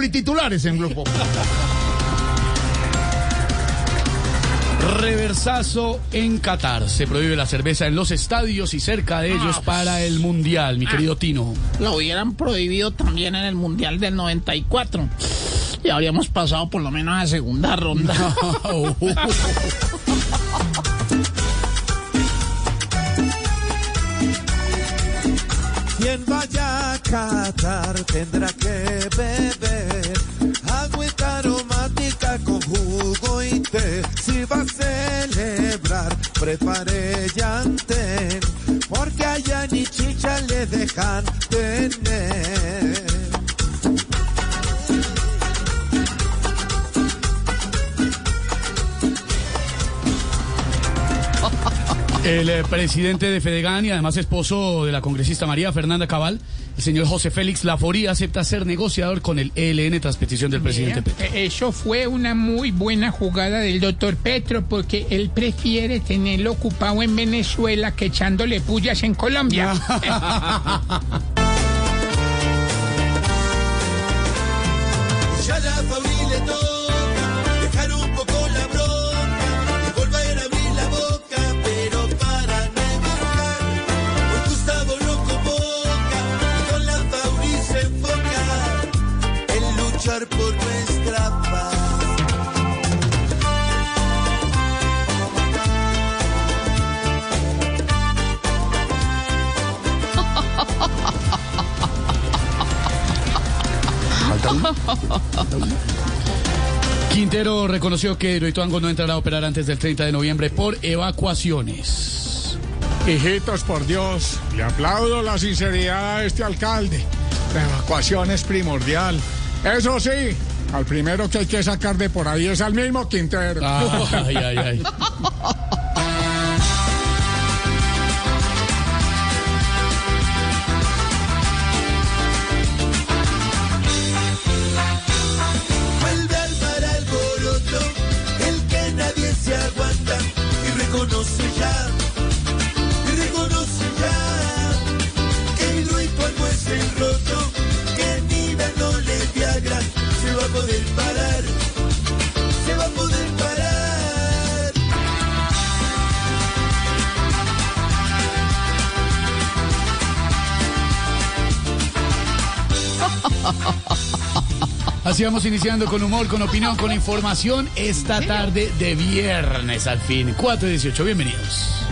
Populi titulares en Populi. Reversazo en Qatar. Se prohíbe la cerveza en los estadios y cerca de ellos para el Mundial, mi querido Tino. Lo hubieran prohibido también en el Mundial del 94. Y habríamos pasado por lo menos a segunda ronda. Quien vaya a Qatar tendrá que beber Si va a celebrar, prepare llantén, porque allá ni chicha le dejan tener. El eh, presidente de Fedegan y además esposo de la congresista María Fernanda Cabal, el señor José Félix Laforía, acepta ser negociador con el ELN tras petición del presidente Petro. Eh, Eso fue una muy buena jugada del doctor Petro porque él prefiere tenerlo ocupado en Venezuela que echándole pullas en Colombia. Quintero reconoció que Hidroituango no entrará a operar antes del 30 de noviembre por evacuaciones. Hijitos, por Dios, le aplaudo la sinceridad a este alcalde. La evacuación es primordial. Eso sí, al primero que hay que sacar de por ahí es al mismo Quintero. Ay, ay, ay. Así vamos iniciando con humor, con opinión, con información esta tarde de viernes al fin. 4 y 18, bienvenidos.